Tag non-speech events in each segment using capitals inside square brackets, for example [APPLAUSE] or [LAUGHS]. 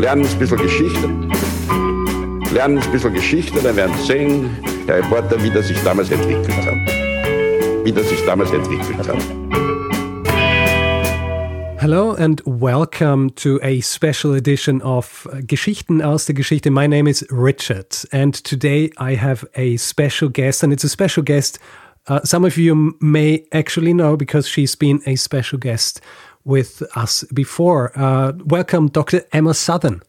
lernen ein bisschen Geschichte. Lernen ein bisschen Geschichte, dann werden Sie sehen, Herr Reporter, wie das sich damals entwickelt hat. Wie das sich damals entwickelt hat. Hello and welcome to a special edition of Geschichten aus der Geschichte. My name is Richard, and today I have a special guest, and it's a special guest uh, some of you may actually know because she's been a special guest with us before. Uh, welcome, Dr. Emma Southon.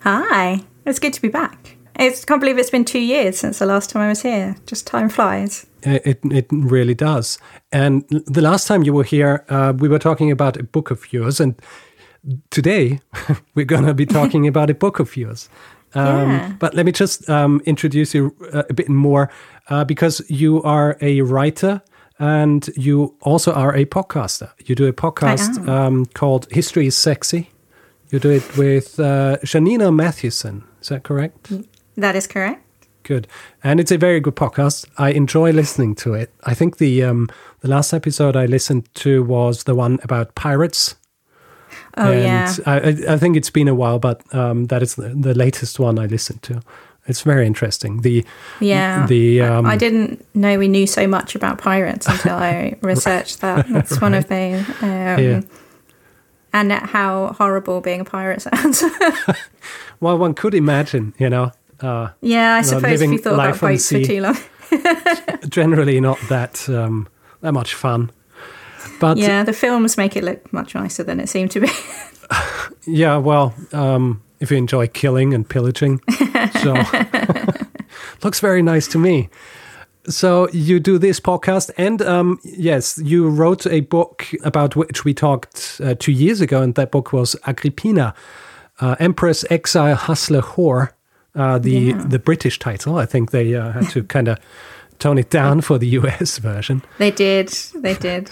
Hi, it's good to be back. I can't believe it's been two years since the last time I was here. Just time flies. Uh, it, it really does. And the last time you were here, uh, we were talking about a book of yours. And today, [LAUGHS] we're going to be [LAUGHS] talking about a book of yours. Um, yeah. But let me just um, introduce you uh, a bit more uh, because you are a writer and you also are a podcaster. You do a podcast um, called History is Sexy. You do it with uh, Janina Matthewson. Is that correct? That is correct. Good, and it's a very good podcast. I enjoy listening to it. I think the um, the last episode I listened to was the one about pirates. Oh and yeah, I, I think it's been a while, but um, that is the, the latest one I listened to. It's very interesting. The yeah, the um, I didn't know we knew so much about pirates until I [LAUGHS] researched that. [LAUGHS] That's right. one of the um, yeah. and how horrible being a pirate sounds. [LAUGHS] well, one could imagine, you know. Uh, yeah, I you suppose know, if you thought about boats for too long. generally, not that um, that much fun. But yeah, the films make it look much nicer than it seemed to be. yeah, well, um, if you enjoy killing and pillaging. So [LAUGHS] looks very nice to me. So you do this podcast, and um, yes, you wrote a book about which we talked uh, two years ago, and that book was Agrippina, uh, Empress, Exile, Hustler, Whore. Uh, the yeah. the British title. I think they uh, had to [LAUGHS] kind of tone it down for the US version. They did. They did.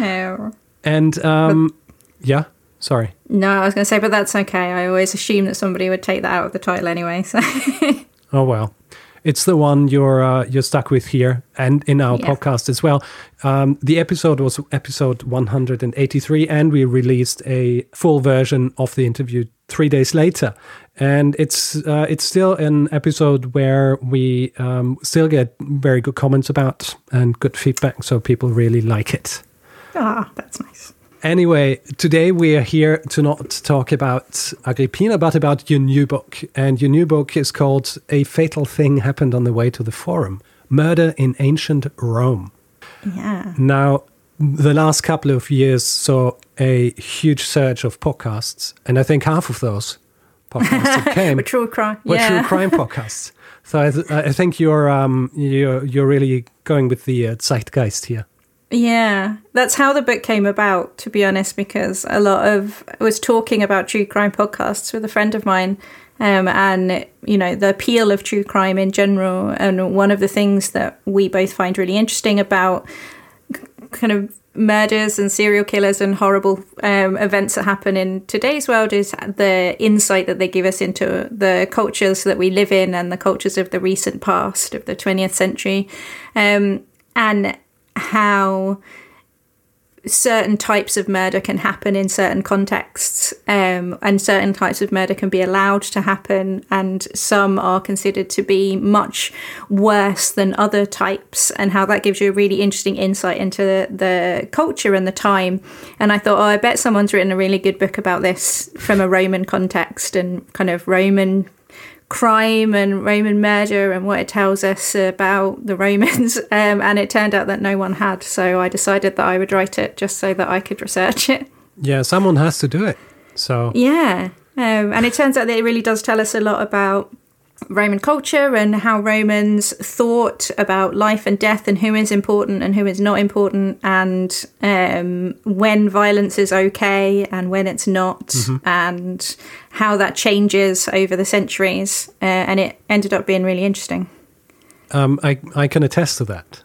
Oh. And um, yeah. Sorry. No, I was going to say, but that's okay. I always assume that somebody would take that out of the title anyway. So. [LAUGHS] oh well, it's the one you're uh, you're stuck with here and in our yeah. podcast as well. Um, the episode was episode 183, and we released a full version of the interview three days later. And it's uh, it's still an episode where we um, still get very good comments about and good feedback, so people really like it. Ah, that's nice. Anyway, today we are here to not talk about Agrippina, but about your new book. And your new book is called A Fatal Thing Happened on the Way to the Forum Murder in Ancient Rome. Yeah. Now, the last couple of years saw a huge surge of podcasts. And I think half of those podcasts that [LAUGHS] came were true crime, were yeah. true crime podcasts. So I, th- I think you're, um, you're, you're really going with the uh, zeitgeist here. Yeah, that's how the book came about, to be honest, because a lot of I was talking about true crime podcasts with a friend of mine. Um, and you know the appeal of true crime in general, and one of the things that we both find really interesting about kind of murders and serial killers and horrible um, events that happen in today's world is the insight that they give us into the cultures that we live in and the cultures of the recent past of the 20th century um, and how certain types of murder can happen in certain contexts, um, and certain types of murder can be allowed to happen, and some are considered to be much worse than other types, and how that gives you a really interesting insight into the, the culture and the time. And I thought, oh, I bet someone's written a really good book about this from a Roman context and kind of Roman crime and Roman murder and what it tells us about the Romans. [LAUGHS] Um, and it turned out that no one had. So I decided that I would write it just so that I could research it. Yeah, someone has to do it. So yeah, um, and it turns out that it really does tell us a lot about Roman culture and how Romans thought about life and death and who is important and who is not important and um, when violence is okay and when it's not mm-hmm. and how that changes over the centuries. Uh, and it ended up being really interesting. Um, I I can attest to that.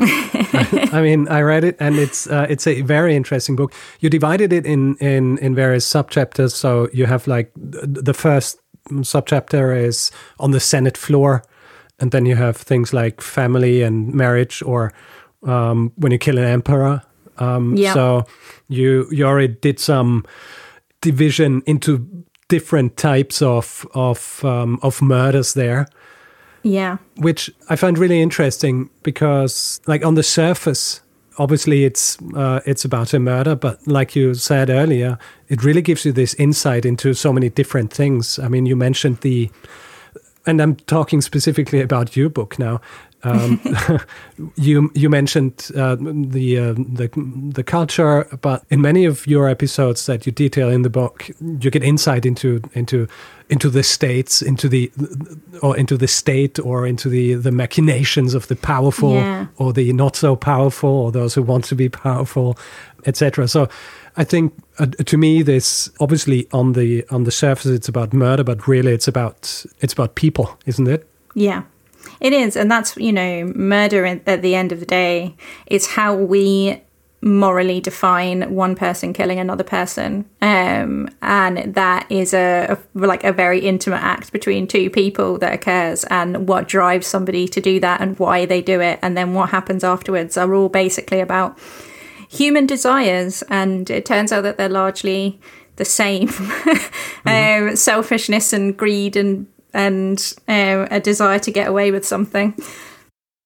I, [LAUGHS] I, mean, I read it, and it's uh, it's a very interesting book. You divided it in in in various subchapters, so you have like the first subchapter is on the Senate floor, and then you have things like family and marriage, or um, when you kill an emperor. Um, yeah. So you you already did some division into different types of of um, of murders there. Yeah, which I find really interesting because, like on the surface, obviously it's uh, it's about a murder, but like you said earlier, it really gives you this insight into so many different things. I mean, you mentioned the, and I'm talking specifically about your book now. Um, [LAUGHS] [LAUGHS] you you mentioned uh, the uh, the the culture, but in many of your episodes that you detail in the book, you get insight into into into the states, into the or into the state, or into the the machinations of the powerful yeah. or the not so powerful, or those who want to be powerful, etc. So. I think uh, to me, this obviously on the on the surface it's about murder, but really it's about it's about people, isn't it? Yeah, it is, and that's you know, murder at the end of the day is how we morally define one person killing another person, um, and that is a, a, like a very intimate act between two people that occurs, and what drives somebody to do that, and why they do it, and then what happens afterwards are all basically about human desires, and it turns out that they're largely the same. [LAUGHS] Mm-hmm. um, selfishness and greed and and uh, a desire to get away with something.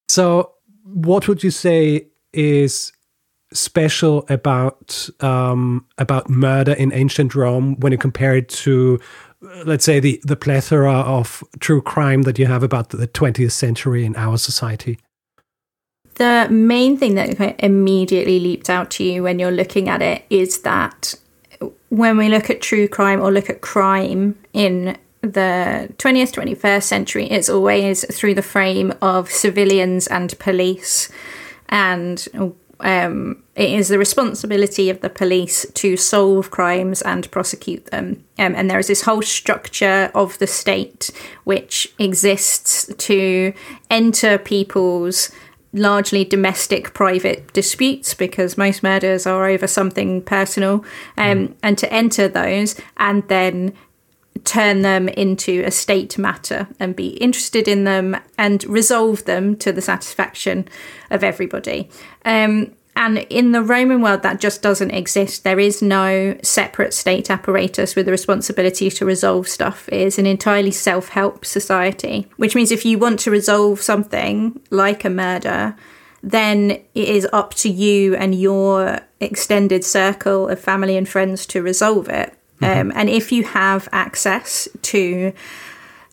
So, what would you say is special about um, about murder in ancient Rome when you compare it to, let's say, the the plethora of true crime that you have about the 20th century in our society? The main thing that immediately leaps out to you when you're looking at it is that when we look at true crime or look at crime in the 20th, 21st century, it's always through the frame of civilians and police. And um, it is the responsibility of the police to solve crimes and prosecute them. Um, and there is this whole structure of the state which exists to enter people's largely domestic private disputes because most murders are over something personal um, mm. and to enter those and then turn them into a state matter and be interested in them and resolve them to the satisfaction of everybody. Um, and in the Roman world, that just doesn't exist. There is no separate state apparatus with the responsibility to resolve stuff. It is an entirely self help society, which means if you want to resolve something like a murder, then it is up to you and your extended circle of family and friends to resolve it. Mm-hmm. Um, and if you have access to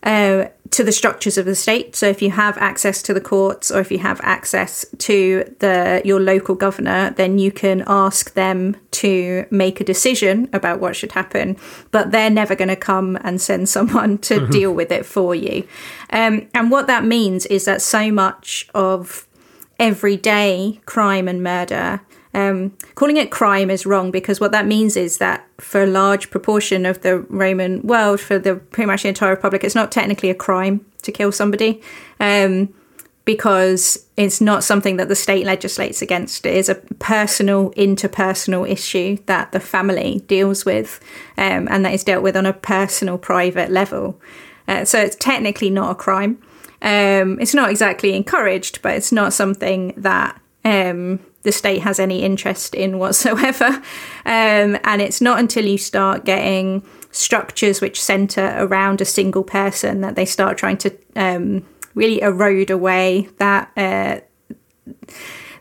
uh, to the structures of the state, so if you have access to the courts or if you have access to the your local governor, then you can ask them to make a decision about what should happen. But they're never going to come and send [LAUGHS] someone to mm-hmm. deal with it for you. Um, and what that means is that so much of everyday crime and murder um, calling it crime is wrong because what that means is that for a large proportion of the Roman world, for the pretty much the entire republic, it's not technically a crime to kill somebody um, because it's not something that the state legislates against. It is a personal, interpersonal issue that the family deals with um, and that is dealt with on a personal, private level. Uh, so it's technically not a crime. Um, it's not exactly encouraged, but it's not something that um, the state has any interest in whatsoever. Um, and it's not until you start getting structures which center around a single person that they start trying to um, really erode away that. Uh,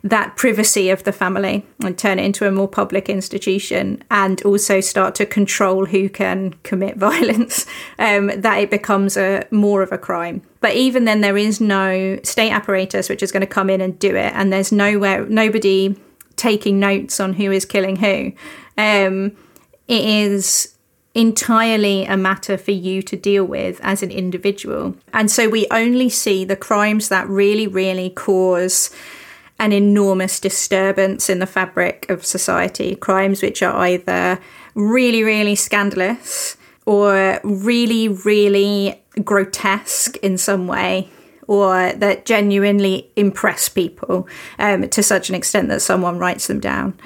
that privacy of the family and turn it into a more public institution and also start to control who can commit [LAUGHS] violence, um, that it becomes a more of a crime. But even then, there is no state apparatus which is going to come in and do it, and there's nowhere, nobody taking notes on who is killing who. Um, it is entirely a matter for you to deal with as an individual. And so we only see the crimes that really, really cause an enormous disturbance in the fabric of society. Crimes which are either really, really scandalous or really, really grotesque in some way, or that genuinely impress people um, to such an extent that someone writes them down.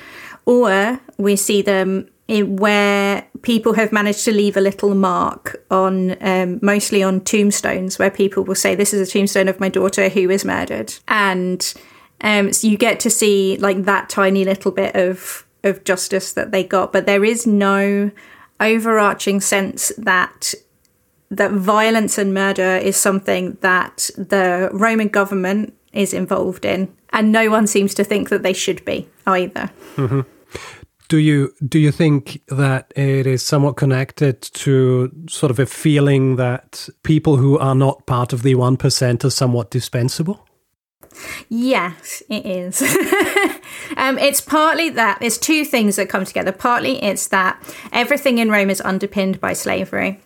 Or we see them where people have managed to leave a little mark on, um, mostly on tombstones, where people will say, This is a tombstone of my daughter who was murdered. And um, so you get to see like that tiny little bit of of justice that they got, but there is no overarching sense that that violence and murder is something that the Roman government is involved in, and no one seems to think that they should be either. Mm-hmm. Do you do you think that it is somewhat connected to sort of a feeling that people who are not part of the one percent are somewhat dispensable? Yes, it is. [LAUGHS] um, it's partly that there's two things that come together. Partly it's that everything in Rome is underpinned by slavery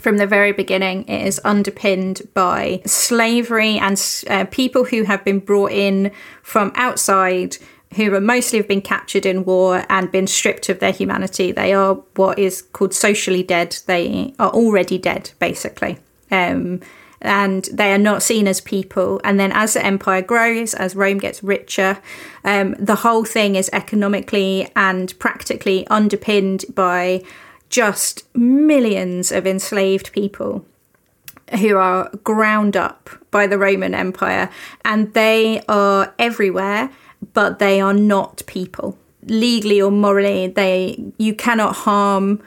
from the very beginning, it is underpinned by slavery and uh, people who have been brought in from outside who are mostly have been captured in war and been stripped of their humanity. They are what is called socially dead. They are already dead, basically. Um, and they are not seen as people. And then as the empire grows, as Rome gets richer, um, the whole thing is economically and practically underpinned by just millions of enslaved people who are ground up by the Roman Empire, and they are everywhere, but they are not people. Legally or morally, they you cannot harm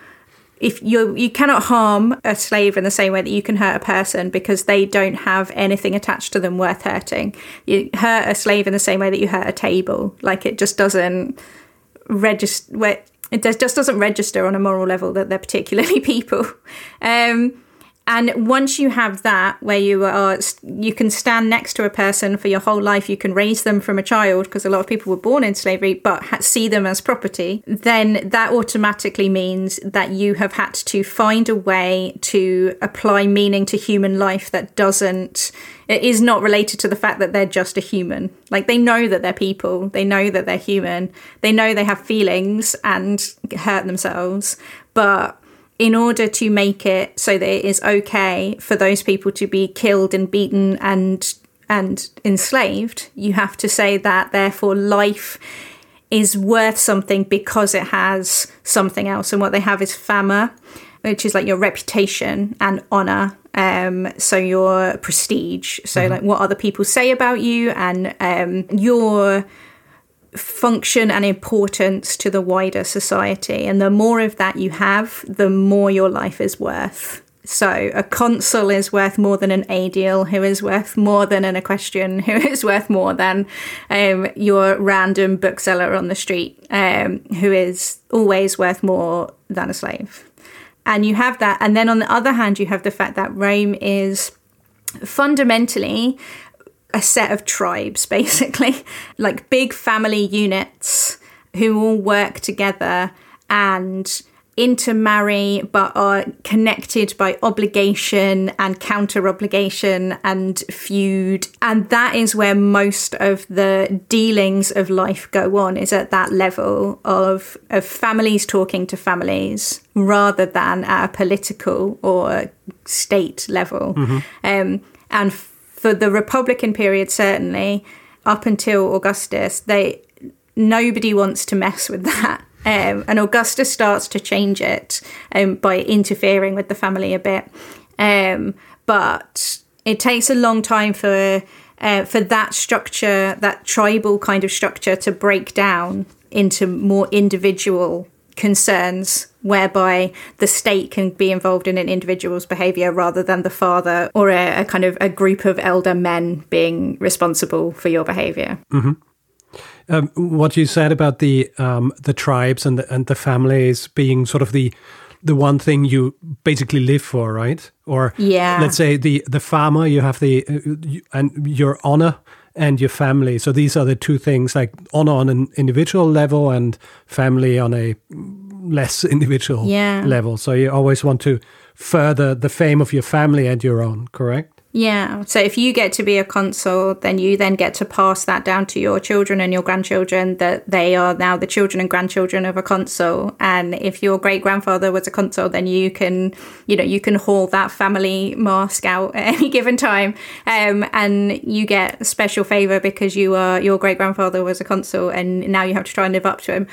if you you cannot harm a slave in the same way that you can hurt a person because they don't have anything attached to them worth hurting. You hurt a slave in the same way that you hurt a table. Like it just doesn't register it just doesn't register on a moral level that they're particularly [LAUGHS] people. Um, and once you have that, where you are, you can stand next to a person for your whole life, you can raise them from a child, because a lot of people were born in slavery, but see them as property, then that automatically means that you have had to find a way to apply meaning to human life that doesn't, it is not related to the fact that they're just a human. Like they know that they're people, they know that they're human, they know they have feelings and hurt themselves, but in order to make it so that it is okay for those people to be killed and beaten and and enslaved, you have to say that therefore life is worth something because it has something else. And what they have is fama, which is like your reputation and honor. Um, so your prestige. So mm-hmm. like what other people say about you and um, your function and importance to the wider society. And the more of that you have, the more your life is worth. So a consul is worth more than an aedile, who is worth more than an equestrian, [LAUGHS] who is worth more than um, your random bookseller on the street, um, who is always worth more than a slave. And you have that. And then on the other hand, you have the fact that Rome is fundamentally a set of tribes, [LAUGHS] basically, like big family units who all work together and intermarry but are connected by obligation and counter obligation and feud. And that is where most of the dealings of life go on is at that level of of families talking to families rather than at a political or state level. Mm-hmm. um, and for the Republican period, certainly up until Augustus, they nobody wants to mess with that. Um, and Augustus starts to change it um, by interfering with the family a bit. Um, but it takes a long time for uh, for that structure, that tribal kind of structure, to break down into more individual concerns whereby the state can be involved in an individual's behavior rather than the father or a, a kind of a group of elder men being responsible for your behavior. Mm-hmm. Um, what you said about the um, the tribes and the, and the families being sort of the the one thing you basically live for, right? Or yeah, let's say the the fama, you have the uh, and your honor and your family. So these are the two things, like honor on an individual level and family on a less [LAUGHS] individual yeah. level. So you always want to further the fame of your family and your own, correct? Yeah. So if you get to be a consul, then you then get to pass that down to your children and your grandchildren that they are now the children and grandchildren of a consul. And if your great grandfather was a consul, then you can, you know, you can haul that family mask out at any [LAUGHS] given time. Um, and you get special favor because you are your great grandfather was a consul and now you have to try and live up to him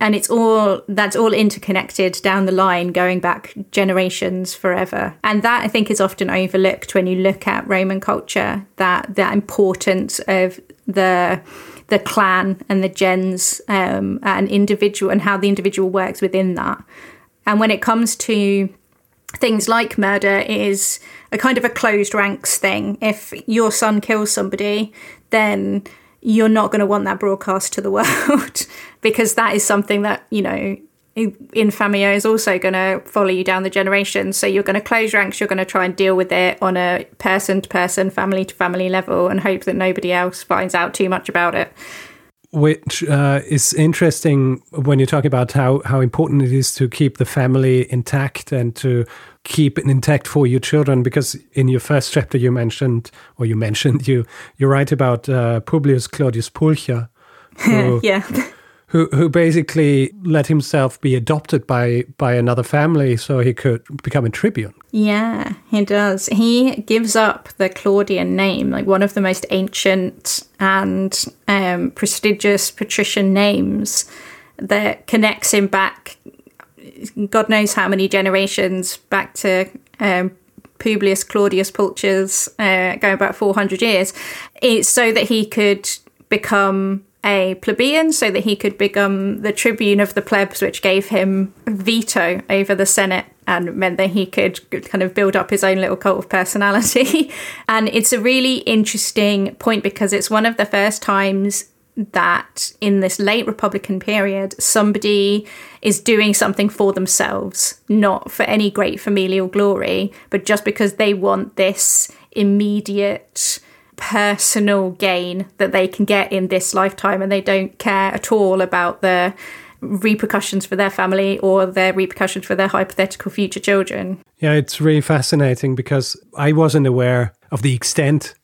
and it's all that's all interconnected down the line going back generations forever and that i think is often overlooked when you look at roman culture that the importance of the the clan and the gens um, and individual and how the individual works within that And when it comes to things like murder, it is a kind of a closed ranks thing. If your son kills somebody, then you're not going to want that broadcast to the [LAUGHS] world because that is something that, you know, Infamia is also going to follow you down the generations. So you're going to close ranks, you're going to try and deal with it on a person to person, family to family level, and hope that nobody else finds out too much about it. Which uh, is interesting when you talk about how, how important it is to keep the family intact and to keep it intact for your children. Because in your first chapter, you mentioned, or you mentioned, [LAUGHS] you you write about uh, Publius Claudius Pulcher. [LAUGHS] Who, yeah [LAUGHS] who who basically let himself be adopted by by another family so he could become a tribune. Yeah, he does. He gives up the Claudian name, like one of the most ancient and um, prestigious patrician names that connects him back. God knows how many generations back to um, Publius Claudius Pulcher's, uh, going back 400 years, it's so that he could become a plebeian so that he could become the tribune of the plebs, which gave him veto over the Senate and meant that he could kind of build up his own little cult of personality. [LAUGHS] and it's a really interesting point because it's one of the first times that in this late Republican period, somebody is doing something for themselves, not for any great familial glory, but just because they want this immediate personal gain that they can get in this lifetime and they don't care at all about the repercussions for their family or their repercussions for their hypothetical future children. Yeah, it's really fascinating because I wasn't aware of the extent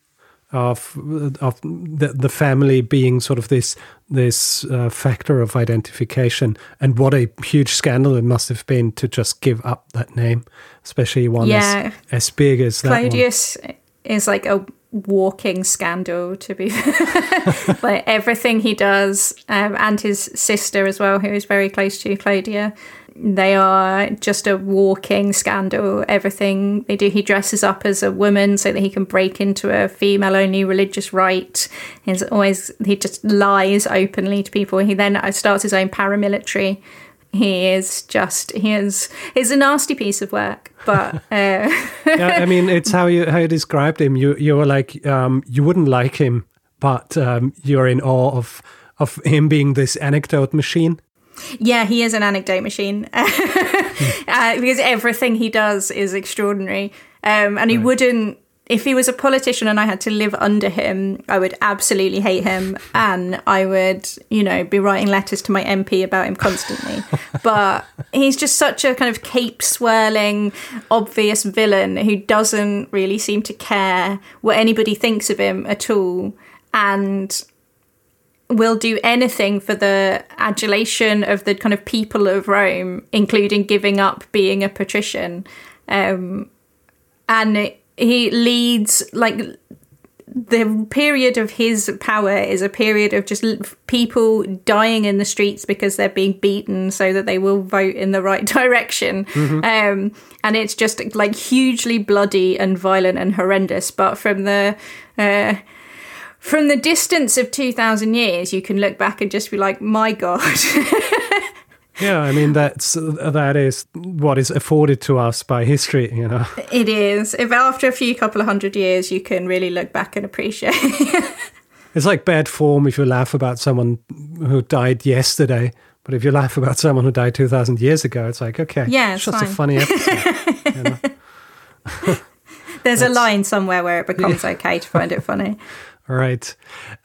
of of the, the family being sort of this this uh, factor of identification and what a huge scandal it must have been to just give up that name especially one yeah. as, as big as that Claudius is like a walking scandal to be [LAUGHS] like everything he does um, and his sister as well who is very close to claudia they are just a walking scandal. Everything they do he dresses up as a woman so that he can break into a female only religious rite. He's always he just lies openly to people. He then starts his own paramilitary he is just he is he's a nasty piece of work but [LAUGHS] uh... yeah i mean it's how you how you described him. You you were like um, you wouldn't like him but um, you're in awe of of him being this anecdote machine. Yeah he is an anecdote machine. [LAUGHS] Uh, because everything he does is extraordinary. Um, and he right. wouldn't if he was a politician and I had to live under him, I would absolutely hate him, and I would, you know, be writing letters to my MP about him constantly. [LAUGHS] but he's just such a kind of cape swirling, obvious villain who doesn't really seem to care what anybody thinks of him at all, and will do anything for the adulation of the kind of people of Rome, including giving up being a patrician. Um, and it, he leads like the period of his power is a period of just people dying in the streets because they're being beaten so that they will vote in the right [LAUGHS] direction. Mm-hmm. Um, and it's just like hugely bloody and violent and horrendous. But from the uh, from the distance of two thousand years, you can look back and just be like, "My God." [LAUGHS] Yeah, I mean that's that is what is afforded to us by history, you know. It is. If after a few couple of hundred years you can really look back and appreciate. it's like bad form if you laugh about someone who died yesterday, but if you laugh about someone who died 2000 years ago, it's like, okay, yeah, it's, just fine. a funny episode. [LAUGHS] There's That's, a line somewhere where it becomes yeah. okay to find it funny. All right.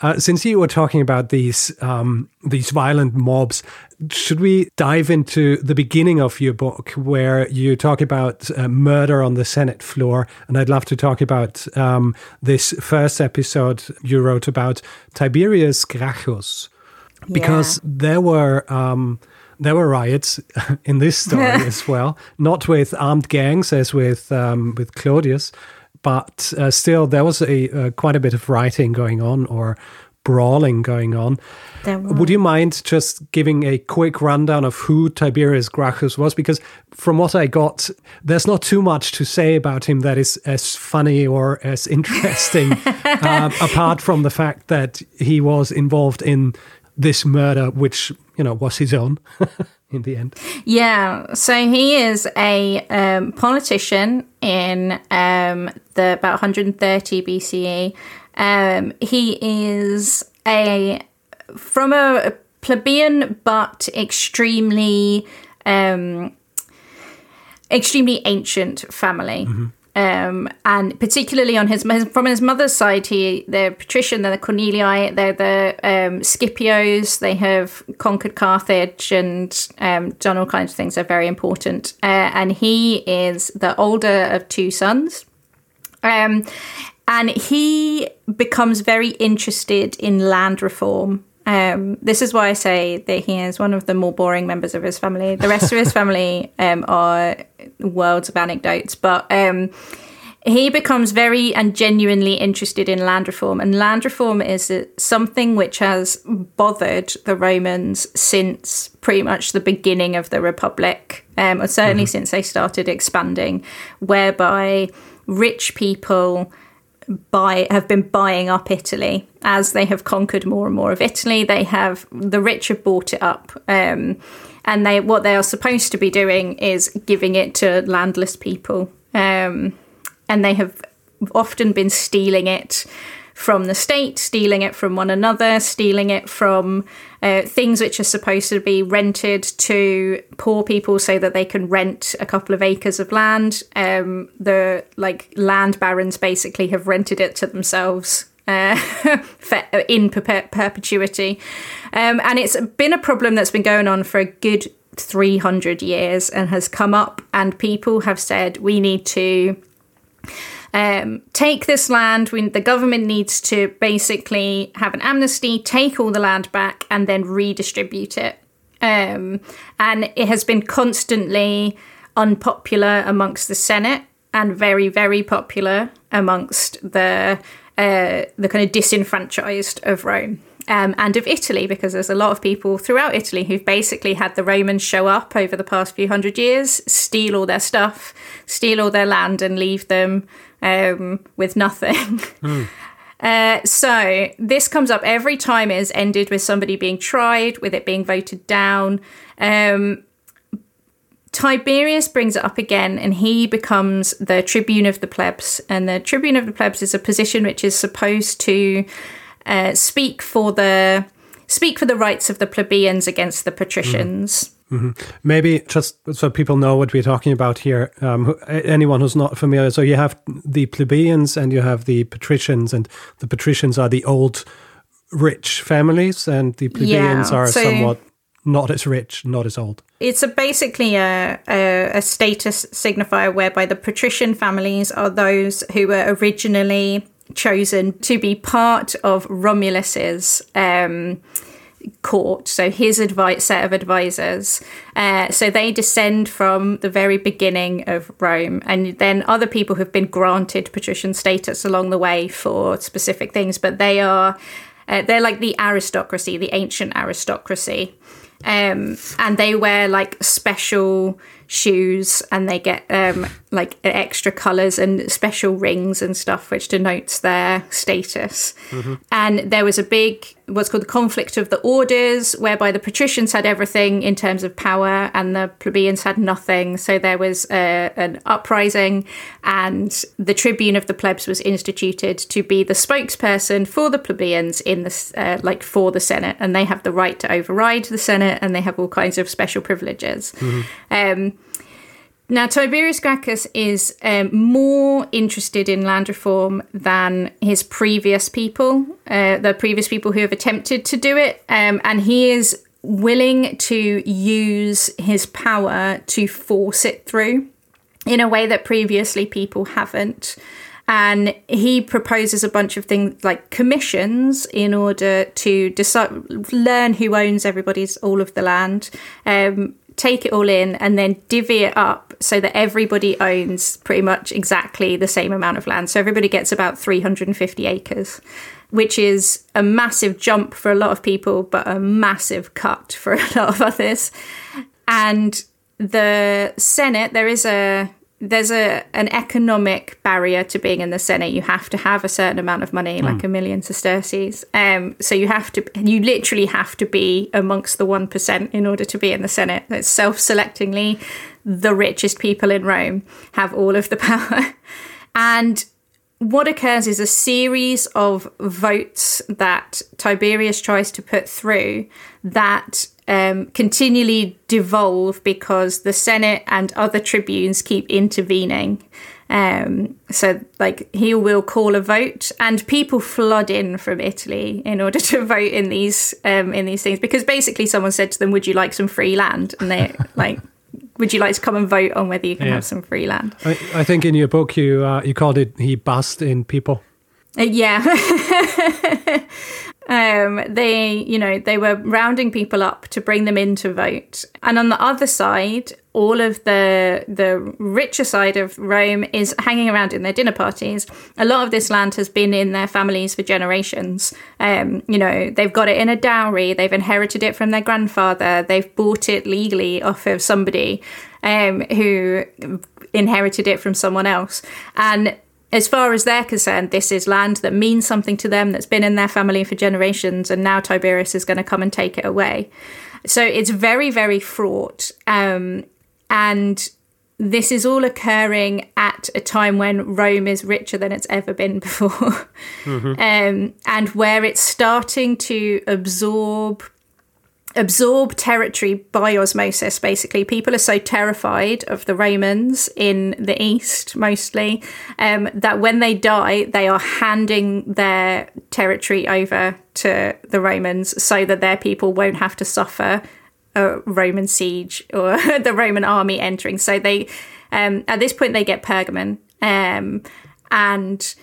Uh, since you were talking about these um, these violent mobs, should we dive into the beginning of your book, where you talk about uh, murder on the Senate floor? And I'd love to talk about um, this first episode you wrote about Tiberius Gracchus, because yeah. there were. Um, there were riots [LAUGHS] in this story [LAUGHS] as well, not with armed gangs as with um, with Claudius, but uh, still there was a uh, quite a bit of writing going on or brawling going on. Would you mind just giving a quick rundown of who Tiberius Gracchus was? Because from what I got, there's not too much to say about him that is as funny or as interesting, uh, [LAUGHS] apart from the fact that he was involved in this murder, which you know was his own. [LAUGHS] in the end. Yeah, so he is a um, politician in um, the about 130 BCE. Um, he is a from a plebeian but extremely um, extremely ancient family. Mm-hmm. Um, and particularly on his from his mother's side, he they're patrician, they're the Cornelii, they're the um, Scipios. They have conquered Carthage and um, done all kinds of things. They're very important. Uh, and he is the older of two sons. Um, and he becomes very interested in land reform um, this is why I say that he is one of the more boring members of his family. The rest of his [LAUGHS] family um, are worlds of anecdotes, but um, he becomes very and genuinely interested in land reform. And land reform is something which has bothered the Romans since pretty much the beginning of the Republic, um, or certainly mm-hmm. since they started expanding, whereby rich people buy have been buying up Italy as they have conquered more and more of Italy. They have the rich have bought it up, um, and they what they are supposed to be doing is giving it to landless people, um, and they have often been stealing it from the state, stealing it from one another, stealing it from uh, things which are supposed to be rented to poor people so that they can rent a couple of acres of land. Um, the like land barons basically have rented it to themselves uh, [LAUGHS] in per- perpetuity. Um, and it's been a problem that's been going on for a good 300 years and has come up, and people have said we need to um, take this land. We, the government needs to basically have an amnesty, take all the land back, and then redistribute it. Um, and it has been constantly unpopular amongst the Senate and very, very popular amongst the uh, the kind of disenfranchised of Rome um, and of Italy, because there's a lot of people throughout Italy who've basically had the Romans show up over the past few hundred years, steal all their stuff, steal all their land, and leave them um, with nothing. [LAUGHS] Mm. Uh, so this comes up every time it has ended with somebody being tried, with it being voted down. Um, Tiberius brings it up again, and he becomes the tribune of the plebs. And the tribune of the plebs is a position which is supposed to uh, speak for the speak for the rights of the plebeians against the patricians. Mm. Mm-hmm. Maybe just so people know what we're talking about here, um, anyone who's not familiar. So you have the plebeians and you have the patricians, and the patricians are the old rich families, and the plebeians yeah, are so somewhat not as rich, not as old. It's a basically a, a, a status signifier whereby the patrician families are those who were originally chosen to be part of Romulus's. Um, court, so his advice set of advisors. Uh, so they descend from the very beginning of Rome, and then other people have been granted patrician status along the way for specific things, but they are uh, they're like the aristocracy, the ancient aristocracy, um, and they wear like special shoes and they get um, like extra colors and special rings and stuff which denotes their status mm-hmm. and there was a big what's called the conflict of the orders whereby the patricians had everything in terms of power and the plebeians had nothing so there was a, an uprising and the tribune of the plebs was instituted to be the spokesperson for the plebeians in the uh, like for the senate and they have the right to override the senate and they have all kinds of special privileges mm-hmm. um, now, Tiberius Gracchus is um, more interested in land reform than his previous people, uh, the previous people who have attempted to do it. Um, and he is willing to use his power to force it through in a way that previously people haven't. And he proposes a bunch of things like commissions in order to decide, learn who owns everybody's all of the land, um, take it all in, and then divvy it up so that everybody owns pretty much exactly the same amount of land. So everybody gets about 350 acres, which is a massive jump for a lot of people, but a massive cut for [LAUGHS] a lot of others. And the Senate, there is a there's a an economic barrier to being in the Senate. You have to have a certain amount of money, like a million sesterces. Um, so you have to, you literally have to be amongst the one percent in order to be in the Senate. It's self-selectingly the richest people in Rome have all of the [LAUGHS] power, and what occurs is a series of votes that Tiberius tries to put through that um, continually devolve because the Senate and other tribunes keep intervening. Um, so, like, he will call a vote, and people flood in from Italy in order [LAUGHS] to vote in these um, in these things because basically someone said to them, "Would you like some free land?" And they [LAUGHS] like would you like to come and vote on whether you can yeah. have some free land? I, I, think in your book you uh, you called it he bust in people. Uh, yeah. [LAUGHS] um, they, you know, they were rounding people up to bring them in to vote. And on the other side, all of the the richer side of Rome is hanging around in their dinner parties. A lot of this land has been in their families for generations. Um, you know, they've got it in a dowry. They've inherited it from their grandfather. They've bought it legally off of somebody um, who inherited it from someone else. And as far as they're concerned, this is land that means something to them, that's been in their family for generations, and now Tiberius is going to come and take it away. So it's very, very fraught. Um, and this is all occurring at a time when Rome is richer than it's ever been [LAUGHS] before. mm-hmm. um, and where it's starting to absorb absorb territory by osmosis basically. People are so terrified of the romans in the east mostly um, that when they die they are handing their territory over to the romans so that their people won't have to suffer a roman siege or [LAUGHS] the roman army entering. So they um, at this point they get pergamon um, and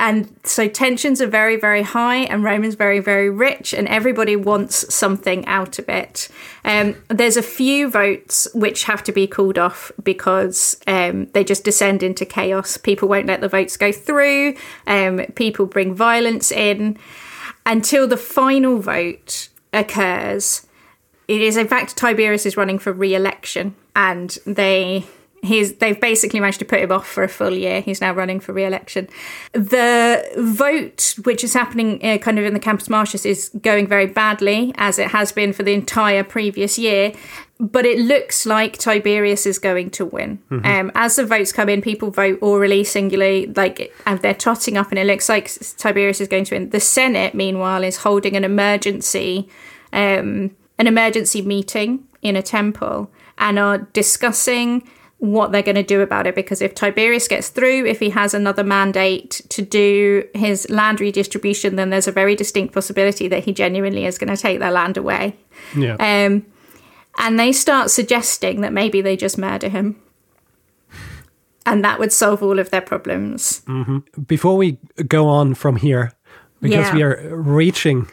and so tensions are very, very high, and Roman's very, very rich, and everybody wants something out of it. Um, there's a few votes which have to be called off because um, they just descend into chaos. People won't let the votes go through, um, people bring violence in until the final vote occurs. It is, in fact, Tiberius is running for re election, and they He's they've basically managed to put him off for a full year. He's now running for re-election. The vote, which is happening uh, kind of in the Campus Martius, is going very badly, as it has been for the entire previous year. But it looks like Tiberius is going to win. Mm-hmm. Um, as the votes come in, people vote orally, singularly, like, and they're totting up, and it looks like Tiberius is going to win. The Senate, meanwhile, is holding an emergency, um, an emergency meeting in a temple, and are discussing what they're going to do about it because if Tiberius gets through, if he has another mandate to do his land redistribution, then there's a very distinct possibility that he genuinely is going to take their land away. Yeah. Um, and they start suggesting that maybe they just murder him. And that would solve all of their problems. Mm-hmm. Before we go on from here, because yeah. we are reaching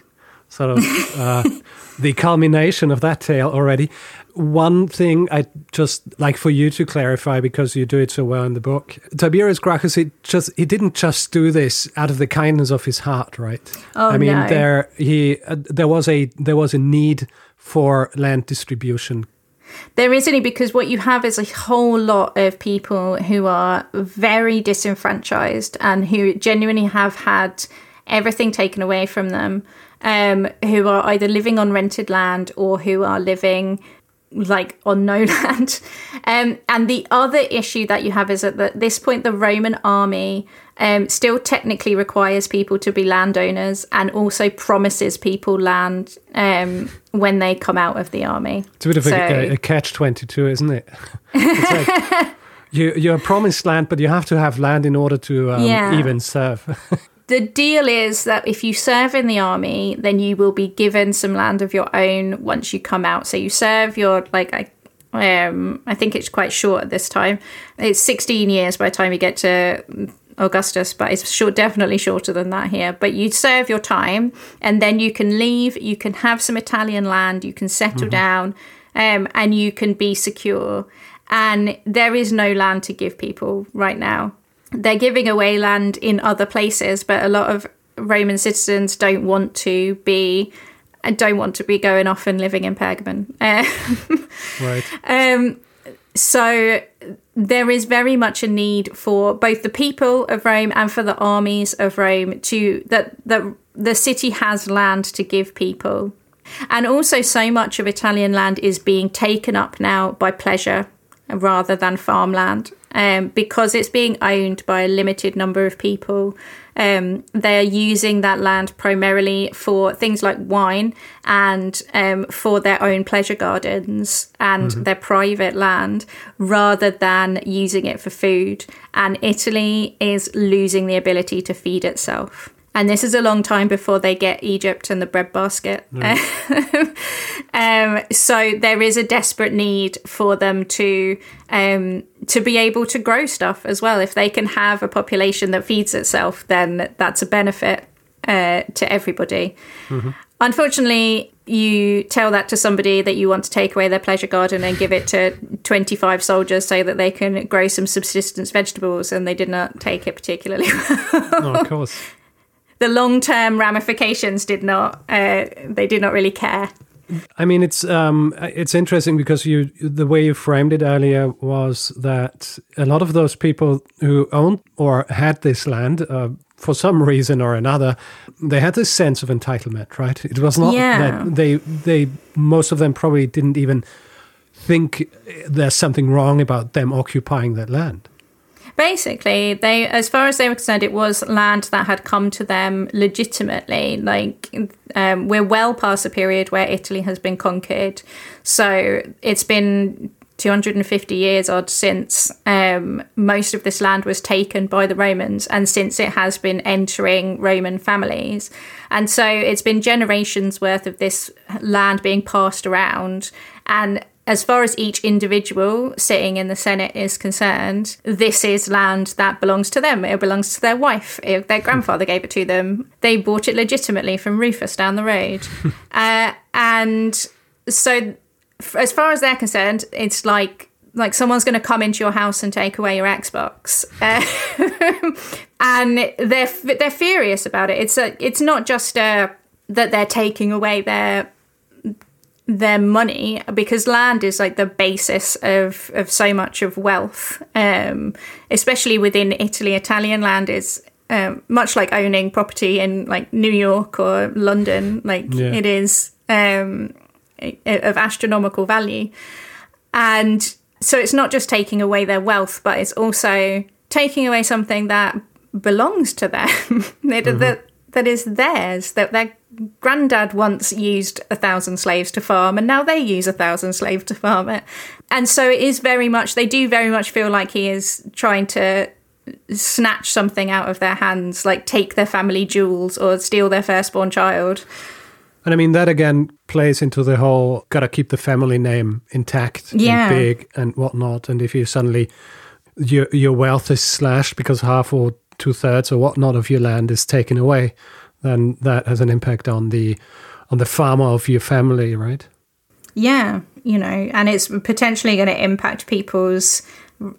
sort of uh, [LAUGHS] the culmination of that tale already, one thing I just like for you to clarify because you do it so well in the book. Tiberius Gracchus, he just he didn't just do this out of the kindness of his heart, right? Oh, I mean, no. there he uh, there was a there was a need for land distribution. There is any because what you have is a whole lot of people who are very disenfranchised and who genuinely have had everything taken away from them. Um, who are either living on rented land or who are living like on no land. Um, and the other issue that you have is that at this point, the Roman army um, still technically requires people to be landowners and also promises people land um, when they come out of the army. It's a bit of so, a, a catch 22, isn't it? it's like [LAUGHS] you, you're promised land, but you have to have land in order to um, yeah. even serve. [LAUGHS] the deal is that if you serve in the army, then you will be given some land of your own once you come out. So you serve your like I um I think it's quite short at this time. It's 16 years by the time you get to Augustus, but it's short, definitely shorter than that here. But you serve your time, and then you can leave. You can have some Italian land. You can settle mm-hmm. down, um, and you can be secure. And there is no land to give people right now they're giving away land in other places, but a lot of Roman citizens don't want to be don't want to be going off and living in Pergamon. [LAUGHS] right. Um, so there is very much a need for both the people of Rome and for the armies of Rome to that that the city has land to give people. And also so much of Italian land is being taken up now by pleasure rather than farmland um, because it's being owned by a limited number of people. Um, they're using that land primarily for things like wine and um, for their own pleasure gardens and mm-hmm. their private land rather than using it for food. And Italy is losing the ability to feed itself and this is a long time before they get Egypt and the breadbasket. Mm. [LAUGHS] um, so there is a desperate need for them to um, to be able to grow stuff as well. If they can have a population that feeds itself, then that's a benefit uh, to everybody. Mm-hmm. Unfortunately, you tell that to somebody that you want to take away their pleasure garden and give it to 25 soldiers so that they can grow some subsistence vegetables, and they did not take it particularly [LAUGHS] well. oh, of course the long term ramifications did not uh, they did not really care. I mean, it's um, it's interesting because you the way you framed it earlier was that a lot of those people who owned or had this land uh, for some reason or another, they had this sense of entitlement, right? It was not yeah. that they they most of them probably didn't even think there's something wrong about them occupying that land basically they as far as they were concerned it was land that had come to them legitimately like um, we're well past the period where italy has been conquered so it's been 250 years odd since um, most of this land was taken by the Romans and since it has been entering Roman families. And so it's been generations worth of this land being passed around. And as far as each individual sitting in the Senate is concerned, this is land that belongs to them. It belongs to their wife. If their grandfather gave it to them, they bought it legitimately from Rufus down the road. [LAUGHS] uh, and so, as far as they're concerned, it's like like someone's going to come into your house and take away your Xbox, uh, [LAUGHS] and they're they're furious about it. It's a, it's not just a, uh, that they're taking away their their money because land is like the basis of of so much of wealth um, especially within Italy Italian land is um, much like owning property in like New York or London like yeah. it is um, of astronomical value and so it's not just taking away their wealth but it's also taking away something that belongs to them [LAUGHS] mm-hmm. that that is theirs that their granddad once used a thousand slaves to farm and now they use a thousand slaves to farm it and so it is very much they do very much feel like he is trying to snatch something out of their hands like take their family jewels or steal their firstborn child and I mean that again plays into the whole gotta keep the family name intact yeah. and big and whatnot. And if you suddenly your your wealth is slashed because half or two thirds or whatnot of your land is taken away, then that has an impact on the on the fama of your family, right? Yeah, you know, and it's potentially going to impact people's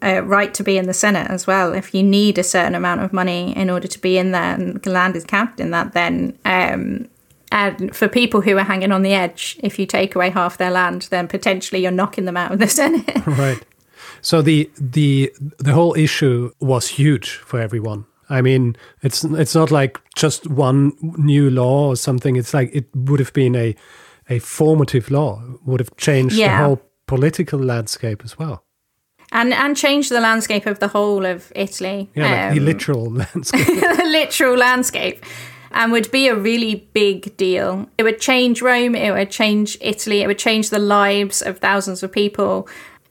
uh, right to be in the Senate as well. If you need a certain amount of money in order to be in there, and the land is counted in that, then um, and for people who are hanging on the edge, if you take away half their land, then potentially you're knocking them out of the [LAUGHS] Senate. right. So the the the whole issue was huge for everyone. I mean, it's it's not like just one new law or something. It's like it would have been a a formative law, would have changed yeah. the whole political landscape as well. And and changed the landscape of the whole of Italy. Yeah, like um, the literal [LAUGHS] landscape. [LAUGHS] the literal landscape. And would be a really big deal. It would change Rome, it would change Italy, it would change the lives of thousands of people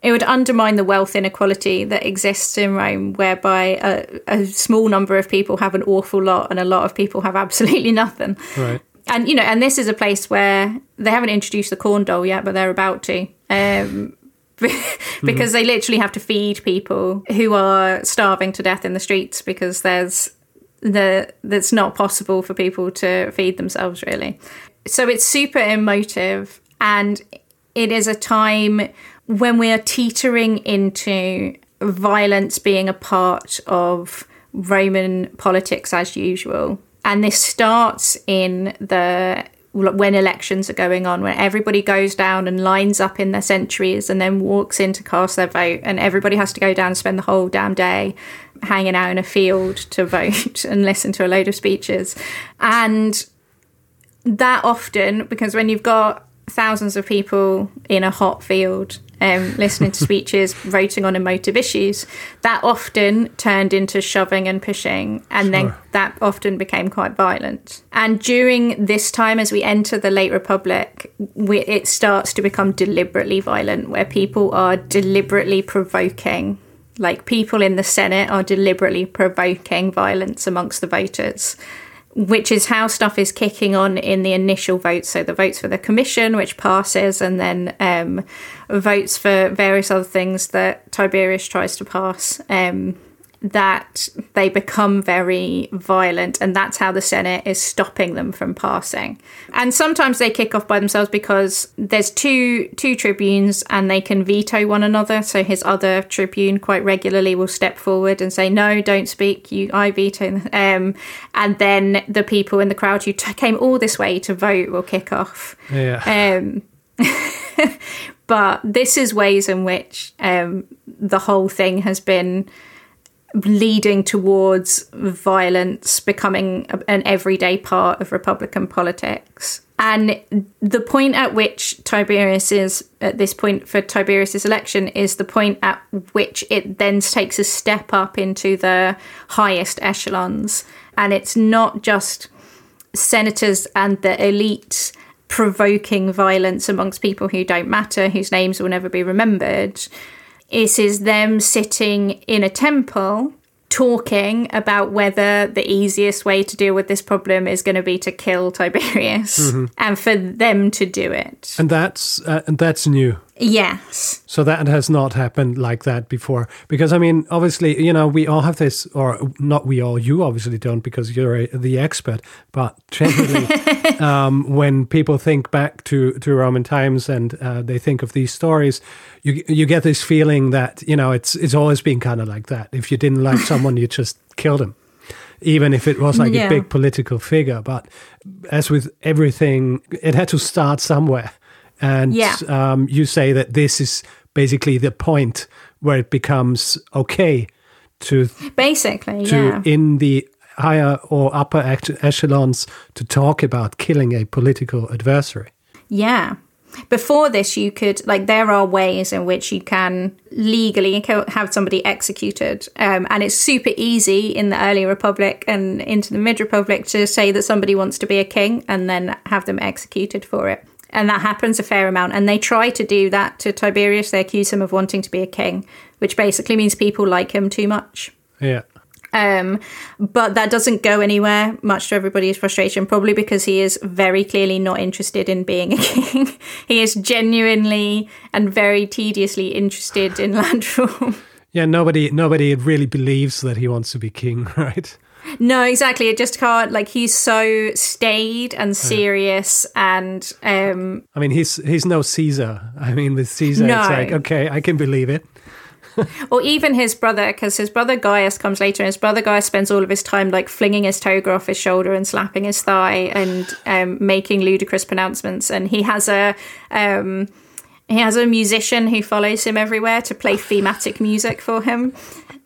it would undermine the wealth inequality that exists in Rome, whereby a, a, small number of people have an awful lot and a lot of people have [LAUGHS] absolutely nothing. Right. And you know, and this is a place where they haven't introduced the corn dole yet, but they're about to. Um, [LAUGHS] because they literally have to feed people who are starving to death in the streets because there's the that's not possible for people to feed themselves really. So it's super emotive and it is a time when we are teetering into violence being a part of Roman politics as usual. And this starts in the when elections are going on, when everybody goes down and lines up in their centuries and then walks in to cast their vote, and everybody has to go down and spend the whole damn day hanging out in a field to vote [LAUGHS] and listen to a load of speeches. And that often, because when you've got thousands of people in a hot field um, listening to speeches, [LAUGHS] voting on emotive issues, that often turned into shoving and pushing, and sure. then that often became quite violent. And during this time, as we enter the late Republic, we, it starts to become deliberately violent, where people are deliberately provoking. Like people in the Senate are deliberately provoking violence amongst the voters which is how stuff is kicking on in the initial votes. So the votes for the commission, which passes, and then um, votes for various other things that Tiberius tries to pass. Um, that they become very violent and that's how the senate is stopping them from passing. And sometimes they kick off by themselves because there's two two tribunes and they can veto one another. So his other tribune quite regularly will step forward and say no don't speak. You i veto um, and then the people in the crowd who t- came all this way to vote will kick off. Yeah. Um, [LAUGHS] but this is ways in which um, the whole thing has been leading towards violence becoming an everyday part of Republican politics. And the point at which Tiberius is at this point for Tiberius's election is the point at which it then takes a step up into the highest echelons. And it's not just senators and the elite provoking violence amongst people who don't matter, whose names will never be remembered it is them sitting in a temple talking about whether the easiest way to deal with this problem is going to be to kill Tiberius mm-hmm. and for them to do it. And that's uh, and that's new. Yes. So that has not happened like that before. Because, I mean, obviously, you know, we all have this, or not we all, you obviously don't because you're a, the expert, but [LAUGHS] generally, um, when people think back to, to Roman times and uh, they think of these stories, you, you get this feeling that, you know, it's, it's always been kind of like that. If you didn't like someone, you just killed him even if it was like yeah. a big political figure. But as with everything, it had to start somewhere. And yeah. um, you say that this is basically the point where it becomes okay to basically to yeah. in the higher or upper echelons to talk about killing a political adversary. Yeah. Before this, you could, like, there are ways in which you can legally have somebody executed. Um, and it's super easy in the early Republic and into the mid Republic to say that somebody wants to be a king and then have them executed for it and that happens a fair amount. And they try to do that to Tiberius. They accuse him of wanting to be a king, which basically means people like him too much. Yeah. Um, but that doesn't go anywhere, much to everybody's frustration, probably because he is very clearly not interested in being a [LAUGHS] king. he is genuinely and very tediously interested in [LAUGHS] land reform. Yeah, nobody nobody really believes that he wants to be king, [LAUGHS] right? No, exactly. It just can't. Like he's so staid and serious, yeah. and um, I mean, he's he's no Caesar. I mean, with Caesar, no. it's like okay, I can believe it. [LAUGHS] or even his brother, because his brother Gaius comes later, and his brother Gaius spends all of his time like flinging his toga off his shoulder and slapping his thigh and um, making ludicrous pronouncements. And he has a um, he has a musician who follows him everywhere to play thematic music for him,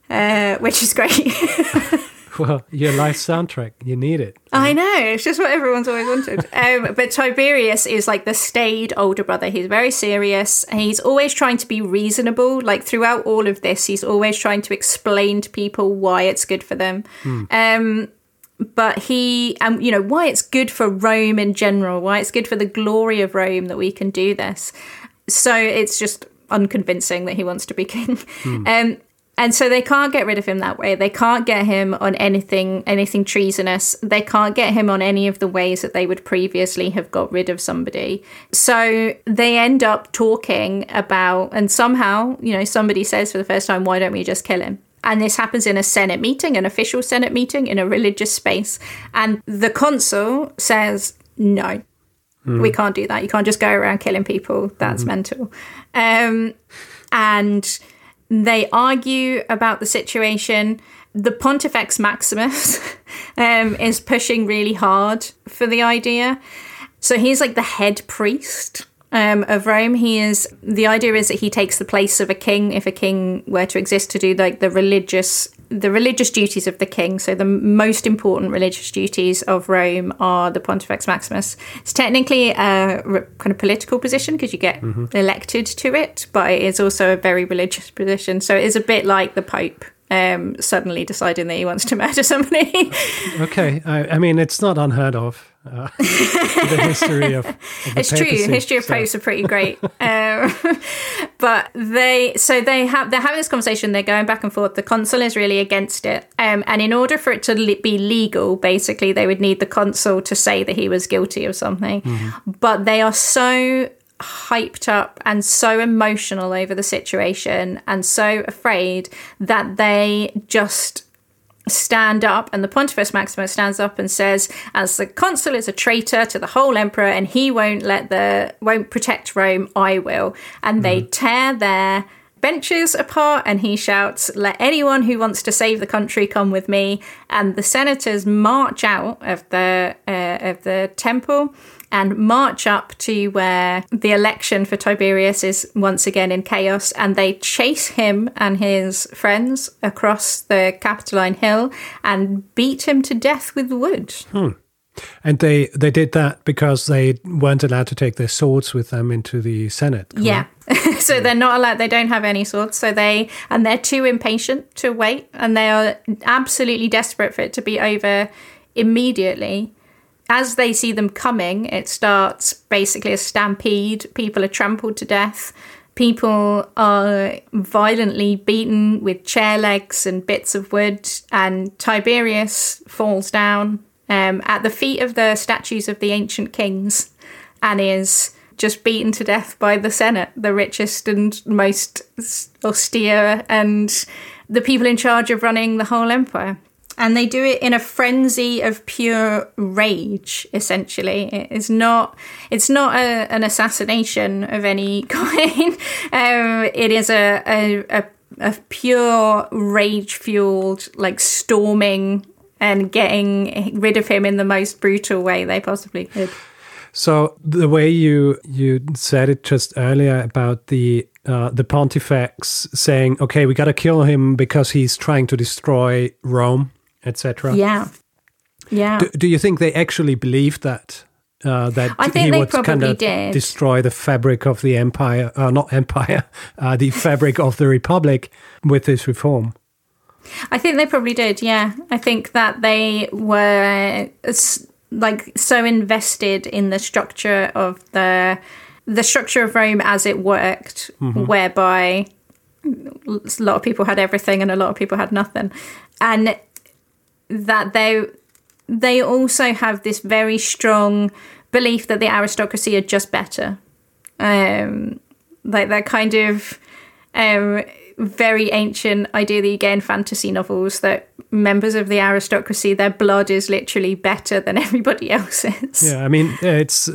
uh, which is great. [LAUGHS] [LAUGHS] well, your life soundtrack, you need it. I know, it's just what everyone's always wanted. [LAUGHS] Um, but Tiberius is like the staid older brother. He's very serious. He's always trying to be reasonable. Like throughout all of this, he's always trying to explain to people why it's good for them. Hmm. Um, but he, um, you know, why it's good for Rome in general, why it's good for the glory of Rome that we can do this. So it's just unconvincing that he wants to be king. Hmm. Um, and so they can't get rid of him that way they can't get him on anything anything treasonous they can't get him on any of the ways that they would previously have got rid of somebody so they end up talking about and somehow you know somebody says for the first time why don't we just kill him and this happens in a Senate meeting, an official Senate meeting in a religious space. And the consul says, no, mm. we can't do that. You can't just go around killing people. That's mm. mental. Um, and they argue about the situation. The Pontifex Maximus [LAUGHS] um, is pushing really hard for the idea. So he's like the head priest um, of Rome. He is the idea is that he takes the place of a king if a king were to exist to do like the religious the religious duties of the king. So the most important religious duties of Rome are the Pontifex Maximus. It's technically a kind of political position because you get mm-hmm. elected to it, but it is also a very religious [LAUGHS] position. So it is a bit like the Pope um, suddenly deciding that he wants to [LAUGHS] murder somebody. okay, I, I, mean it's not unheard of. Uh, [LAUGHS] the history of, of the [LAUGHS] it's true. History of so. popes are pretty great, um, [LAUGHS] but they so they have they're having this conversation. They're going back and forth. The consul is really against it, um, and in order for it to le- be legal, basically they would need the consul to say that he was guilty of something. Mm-hmm. But they are so hyped up and so emotional over the situation and so afraid that they just stand up and the pontifex maximus stands up and says as the consul is a traitor to the whole emperor and he won't let the won't protect rome i will and mm-hmm. they tear their benches apart and he shouts let anyone who wants to save the country come with me and the senators march out of the uh, of the temple and march up to where the election for Tiberius is once again in chaos, and they chase him and his friends across the Capitoline Hill and beat him to death with wood. Hmm. And they they did that because they weren't allowed to take their swords with them into the Senate. Correct? Yeah. [LAUGHS] so they're not allowed they don't have any swords so they and they're too impatient to wait and they are absolutely desperate for it to be over immediately as they see them coming, it starts basically a stampede. People are trampled to death. People are violently beaten with chair legs and bits of wood, and Tiberius falls down um, at the feet of the statues of the ancient kings and is just beaten to death by the Senate, the richest and most austere, and the people in charge of running the whole empire and they do it in a frenzy of pure rage essentially. It is not it's not a, an assassination of any [LAUGHS] kind. Um, it is a, a, a, a pure rage fueled like storming and getting rid of him in the most brutal way they possibly could. So the way you you said it just earlier about the uh, the pontifex saying, "Okay, we got to kill him because he's trying to destroy Rome," etc. Yeah, yeah. Do, do, you think they actually believed that? Uh, that I think he would kind of did. destroy the fabric of the empire, uh, not empire, [LAUGHS] uh, the fabric of the republic with this reform. I think they probably did. Yeah, I think that they were like so invested in the structure of the the structure of Rome as it worked, mm-hmm. whereby a lot of people had everything and a lot of people had nothing, and that they they also have this very strong belief that the aristocracy are just better. Um, like that kind of um, very ancient idea that you get in fantasy novels that members of the aristocracy, their blood is literally better than [LAUGHS] everybody else's. Yeah, I mean, it's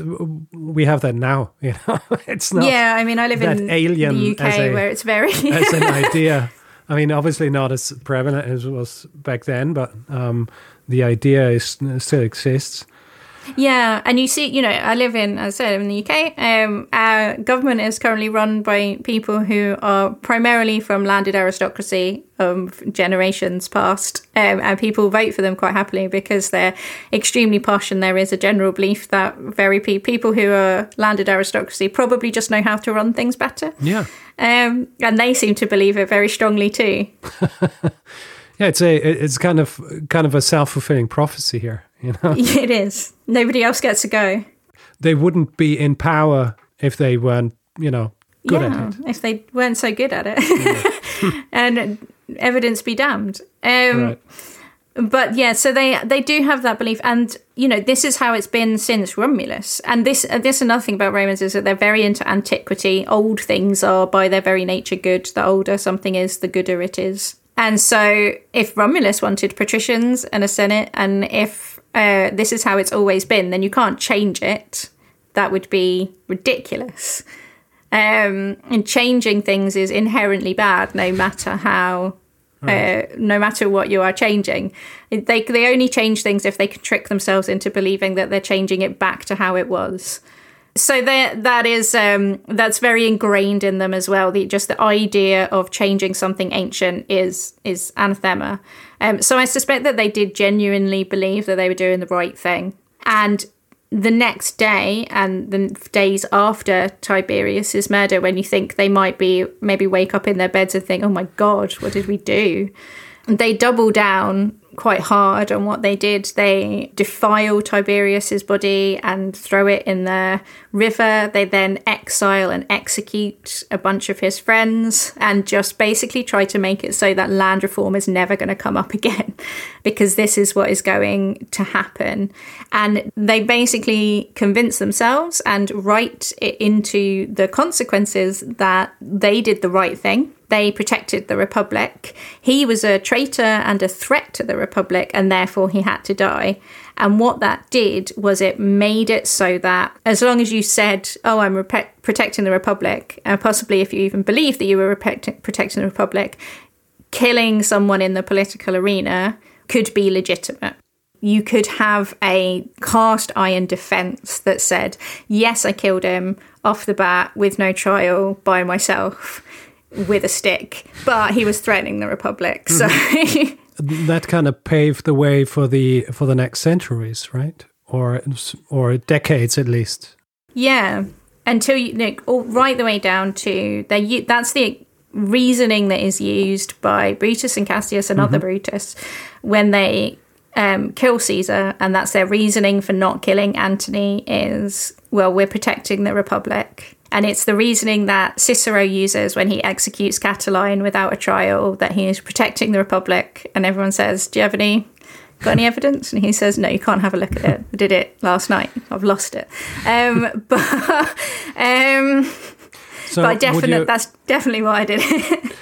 we have that now. You know, [LAUGHS] it's not. Yeah, I mean, I live in alien the UK a, where it's very as an [LAUGHS] idea. I mean, obviously not as prevalent as it was back then, but um, the idea is still exists. Yeah, and you see, you know, I live in, as I said, in the UK. Um, our government is currently run by people who are primarily from landed aristocracy of generations past, um, and people vote for them quite happily because they're extremely posh, and there is a general belief that very pe- people who are landed aristocracy probably just know how to run things better. Yeah, um, and they seem to believe it very strongly too. [LAUGHS] yeah, it's a it's kind of kind of a self fulfilling prophecy here. You know, [LAUGHS] it is. Nobody else gets to go. They wouldn't be in power if they weren't, you know, good yeah, at it. If they weren't so good at it, yeah. [LAUGHS] and evidence be damned. Um, right. But yeah, so they they do have that belief, and you know this is how it's been since Romulus. And this uh, this another thing about Romans is that they're very into antiquity. Old things are by their very nature good. The older something is, the gooder it is. And so, if Romulus wanted patricians and a senate, and if uh, this is how it's always been, then you can't change it. That would be ridiculous. Um, and changing things is inherently bad, no matter how uh, no matter what you are changing. They they only change things if they can trick themselves into believing that they're changing it back to how it was. So that that is um, that's very ingrained in them as well. The just the idea of changing something ancient is is anathema. Um, so I suspect that they did genuinely believe that they were doing the right thing, and the next day and the days after Tiberius's murder, when you think they might be maybe wake up in their beds and think, "Oh my God, what did we do?" They double down quite hard on what they did. They defile Tiberius's body and throw it in the river. They then exile and execute a bunch of his friends and just basically try to make it so that land reform is never going to come up [LAUGHS] again because this is what is going to happen. And they basically convince themselves and write it into the consequences that they did the right thing they protected the Republic. He was a traitor and a threat to the Republic, and therefore he had to die. And what that did was it made it so that as long as you said, Oh, I'm protecting the Republic, and possibly if you even believed that you were protecting the Republic, killing someone in the political arena could be legitimate. You could have a cast iron defense that said, Yes, I killed him off the bat with no trial by myself with a stick, but he was threatening the Republic. So mm-hmm. [LAUGHS] that kind of paved the way for the for the next centuries, right? Or or decades at least. Yeah, until you like all right the way down to they. That's the reasoning that is used by Brutus and Cassius and mm-hmm. other Brutus when they um, kill Caesar, and that's their reasoning for not killing Antony. Is well, we're protecting the Republic and it's the reasoning that Cicero uses when he executes Catiline without a trial that he is protecting the Republic. And everyone says, Do you have any got any evidence? And he says, No, you can't have a look at it. I did it last night. I've lost it. Um, [LAUGHS] but um, so but definitely, that's definitely why I did it.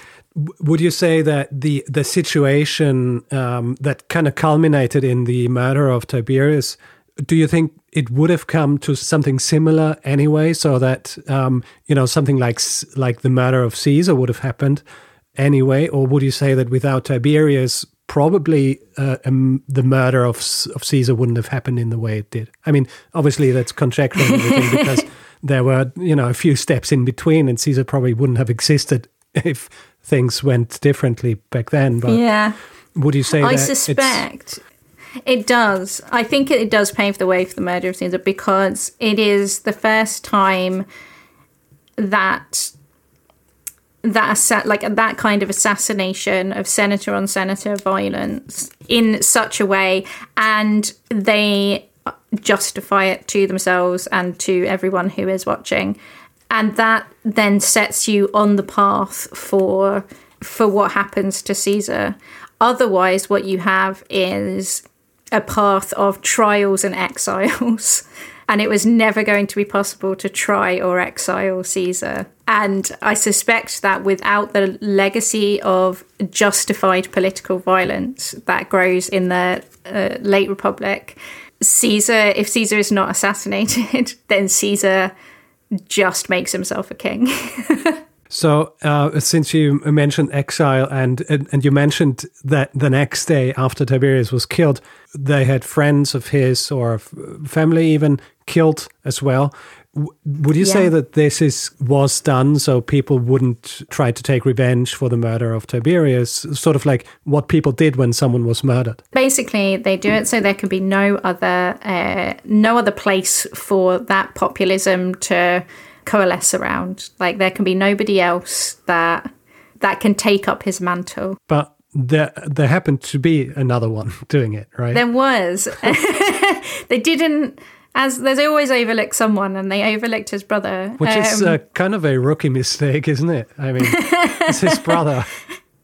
would you say that the the situation um, that kind of culminated in the murder of Tiberius? Do you think it would have come to something similar anyway, so that um, you know something like like the murder of Caesar would have happened anyway, or would you say that without Tiberius, probably uh, um, the murder of of Caesar wouldn't have happened in the way it did? I mean, obviously that's conjecture [LAUGHS] because there were you know a few steps in between, and Caesar probably wouldn't have existed [LAUGHS] if things went differently back then. But yeah. Would you say I suspect it does. I think it does pave the way for the murder of Caesar because it is the first time that that like that kind of assassination of senator on senator violence in such a way and they justify it to themselves and to everyone who is watching and that then sets you on the path for for what happens to Caesar otherwise what you have is a path of trials and exiles. [LAUGHS] and it was never going to be possible to try or exile Caesar. And I suspect that without the legacy of justified political violence that grows in the uh, late Republic, Caesar, if Caesar is not assassinated, [LAUGHS] then Caesar just makes himself a king. [LAUGHS] So, uh, since you mentioned exile and, and, and you mentioned that the next day after Tiberius was killed, they had friends of his or family even killed as well. would you yeah. say that this is was done so people wouldn't try to take revenge for the murder of Tiberius, sort of like what people did when someone was murdered? Basically, they do it so there can be no other uh, no other place for that populism to coalesce around. Like there can be nobody else that that can take up his mantle. But there there happened to be another one [LAUGHS] doing it, right? There was. [LAUGHS] they didn't as there's always overlook someone and they overlooked his brother which um, is uh, kind of a rookie mistake isn't it i mean it's his brother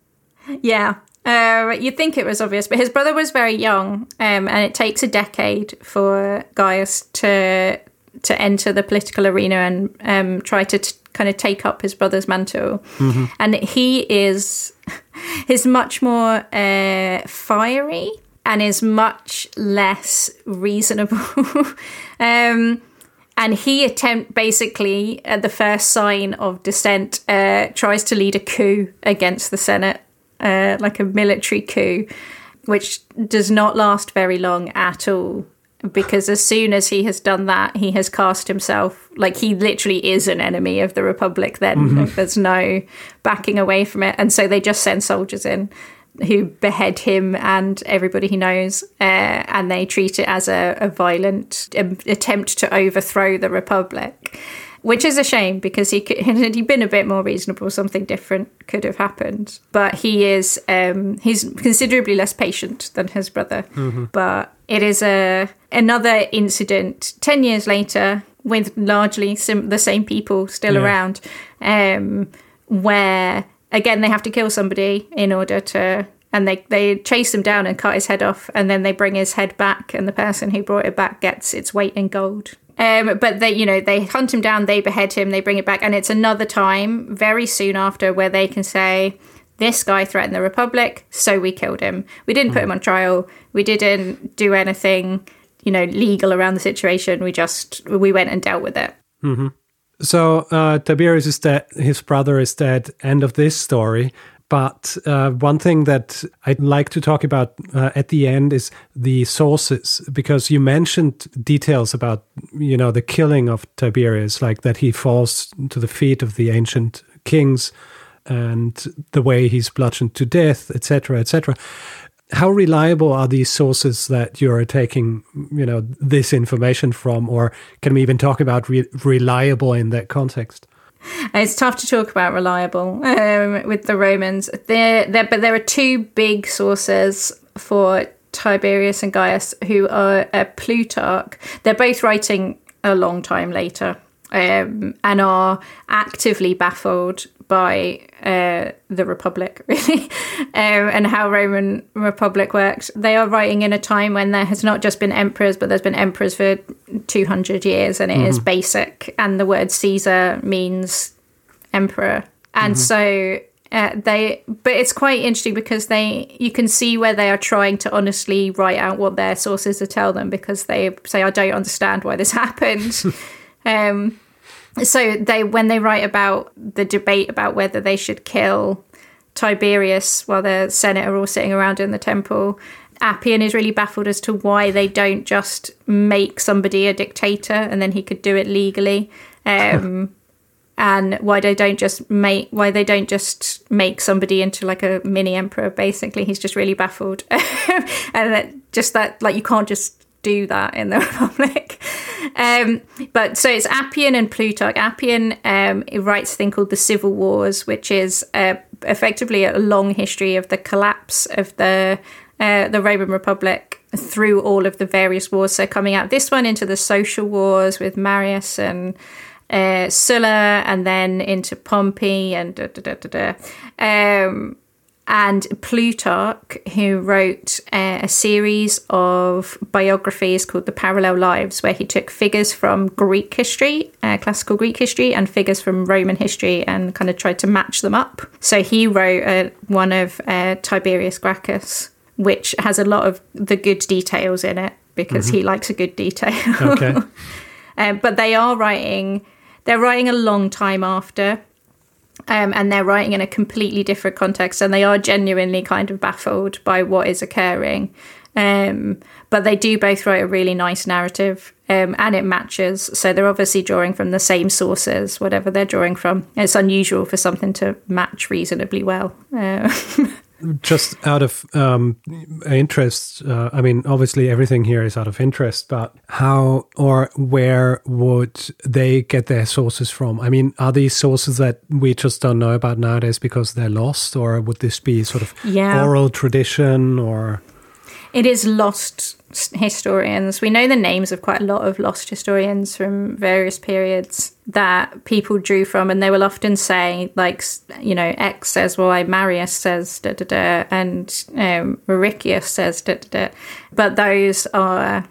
[LAUGHS] yeah uh, you'd think it was obvious but his brother was very young um, and it takes a decade for gaius to to enter the political arena and um, try to t- kind of take up his brother's mantle. Mm-hmm. And he is [LAUGHS] is much more uh, fiery and is much less reasonable. [LAUGHS] um, and he attempt basically at the first sign of dissent uh, tries to lead a coup against the Senate uh, like a military coup, which does not last very long at all. Because as soon as he has done that, he has cast himself like he literally is an enemy of the Republic. Then mm-hmm. there's no backing away from it, and so they just send soldiers in who behead him and everybody he knows, uh, and they treat it as a, a violent um, attempt to overthrow the Republic which is a shame because he could, [LAUGHS] had he been a bit more reasonable, something different could have happened. But he is um, he's considerably less patient than his brother. Mm-hmm. But it is a another incident ten years later with largely sim- the same people still yeah. around, um, where again they have to kill somebody in order to and they, they chase him down and cut his head off and then they bring his head back and the person who brought it back gets its weight in gold um, but they, you know, they hunt him down, they behead him, they bring it back, and it's another time very soon after where they can say, "This guy threatened the Republic, so we killed him. We didn't put him on trial. We didn't do anything, you know, legal around the situation. We just we went and dealt with it." Mm-hmm. So uh, Tiberius is dead. His brother is dead. End of this story. But uh, one thing that I'd like to talk about uh, at the end is the sources, because you mentioned details about, you know, the killing of Tiberius, like that he falls to the feet of the ancient kings and the way he's bludgeoned to death, etc., etc. How reliable are these sources that you're taking, you know, this information from, or can we even talk about re- reliable in that context? It's tough to talk about reliable um, with the Romans. There, there, but there are two big sources for Tiberius and Gaius, who are uh, Plutarch. They're both writing a long time later um, and are actively baffled by uh, the Republic, [LAUGHS] really, um, and how Roman Republic worked. They are writing in a time when there has not just been emperors, but there's been emperors for 200 years, and it mm-hmm. is basic. And the word Caesar means emperor. And mm-hmm. so uh, they but it's quite interesting because they you can see where they are trying to honestly write out what their sources are tell them because they say i don't understand why this [LAUGHS] happened [LAUGHS] um so they when they write about the debate about whether they should kill Tiberius while the Senate are all sitting around in the temple, Appian is really baffled as to why they don't just make somebody a dictator and then he could do it legally. Um, [LAUGHS] and why they don't just make why they don't just make somebody into like a mini emperor basically he's just really baffled [LAUGHS] and that just that like you can't just do that in the [LAUGHS] Republic. Um, but so it's Appian and Plutarch. Appian um, writes a thing called the Civil Wars, which is uh, effectively a long history of the collapse of the uh, the Roman Republic through all of the various wars. So coming out this one into the social wars with Marius and uh, Sulla, and then into Pompey and da, da, da, um, and Plutarch, who wrote uh, a series of biographies called The Parallel Lives, where he took figures from Greek history, uh, classical Greek history, and figures from Roman history and kind of tried to match them up. So he wrote uh, one of uh, Tiberius Gracchus, which has a lot of the good details in it because mm-hmm. he likes a good detail. Okay. Um, [LAUGHS] but they are writing, they're writing a long time after um, and they're writing in a completely different context, and they are genuinely kind of baffled by what is occurring. Um, but they do both write a really nice narrative, um, and it matches. So they're obviously drawing from the same sources, whatever they're drawing from. It's unusual for something to match reasonably well. Uh, [LAUGHS] just out of um, interest, uh, I mean, obviously everything here is out of interest, but how or where would they get their sources from? I mean, are these sources that we just don't know about nowadays because they're lost, or would this be sort of yeah. oral tradition or? It is lost historians. We know the names of quite a lot of lost historians from various periods that people drew from, and they will often say, like, you know, X says why, Marius says da da da, and um, Mauricius says da da da. But those are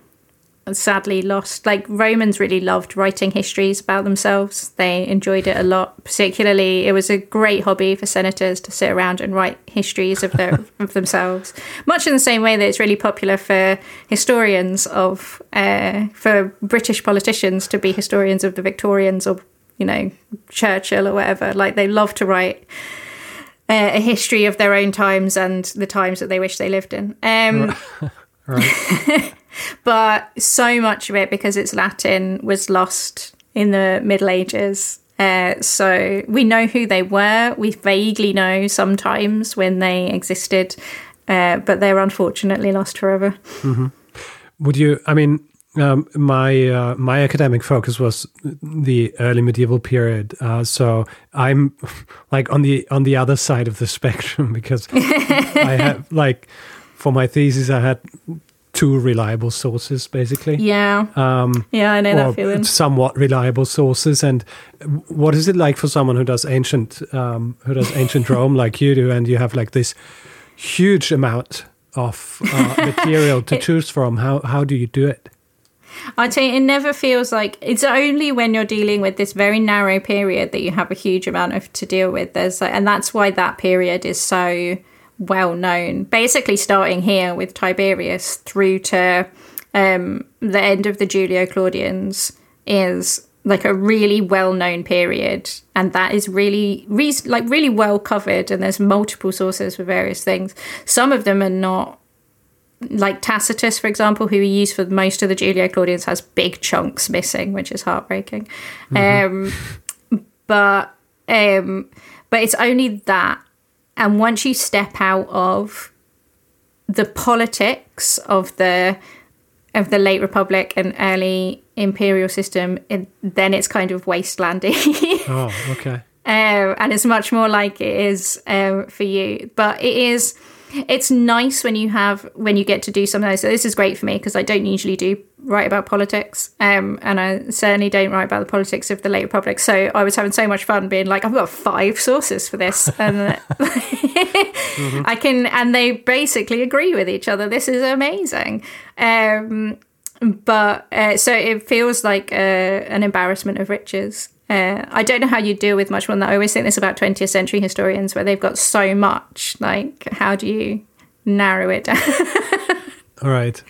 sadly lost. Like Romans really loved writing histories about themselves. They enjoyed it a lot. Particularly, it was a great hobby for senators to sit around and write histories of their [LAUGHS] of themselves. Much in the same way that it's really popular for historians of uh, for British politicians to be historians of the Victorians or you know Churchill or whatever. Like they love to write uh, a history of their own times and the times that they wish they lived in. Um, Right. [LAUGHS] [LAUGHS] [LAUGHS] but so much of it, because it's Latin, was lost in the Middle Ages. Uh, so we know who they were. We vaguely know sometimes when they existed, uh, but they're unfortunately lost forever. Would you? I mean, um, my uh, my academic focus was the early medieval period, uh, so I'm [LAUGHS] like on the on the other side of the [LAUGHS] spectrum because I have like for my thesis I had two reliable sources basically. Yeah. Um, Yeah, I know that feeling. somewhat reliable sources. And what is it like for someone who does ancient um, who does ancient [LAUGHS] Rome like you do, and you have like this huge amount of uh, [LAUGHS] material to choose from? How how do you do it? I'd say it never feels like it's only when you're dealing with this very narrow period that you have a huge amount of to deal with. There's like, and that's why that period is so well known. Basically, starting here with Tiberius through to um, the end of the Julio Claudians is like a really well known period, and that is really re- like really well covered. And there's multiple sources for various things. Some of them are not like Tacitus, for example, who we use for most of the Julio Claudians, has big chunks missing, which is heartbreaking. Um, but um, but it's only that, and once you step out of the politics of the of the late republic and early imperial system, it, then it's kind of wastelandy. [LAUGHS] Oh, okay. um, and it's much more like it is um, for you. But it is, it's nice when you have when you get to do something. So this is great for me because I don't usually do write about politics, um, and I certainly don't write about the politics of the late republic. So I was having so much fun being like, I've got five sources for this, [LAUGHS] and [LAUGHS] I can, and they basically agree with each other. This is amazing. Um, but uh, so it feels like uh, an embarrassment of riches. Uh, I don't know how you deal with much more than that. I always think this about 20th century historians where they've got so much. Like, how do you narrow it down? [LAUGHS] All right.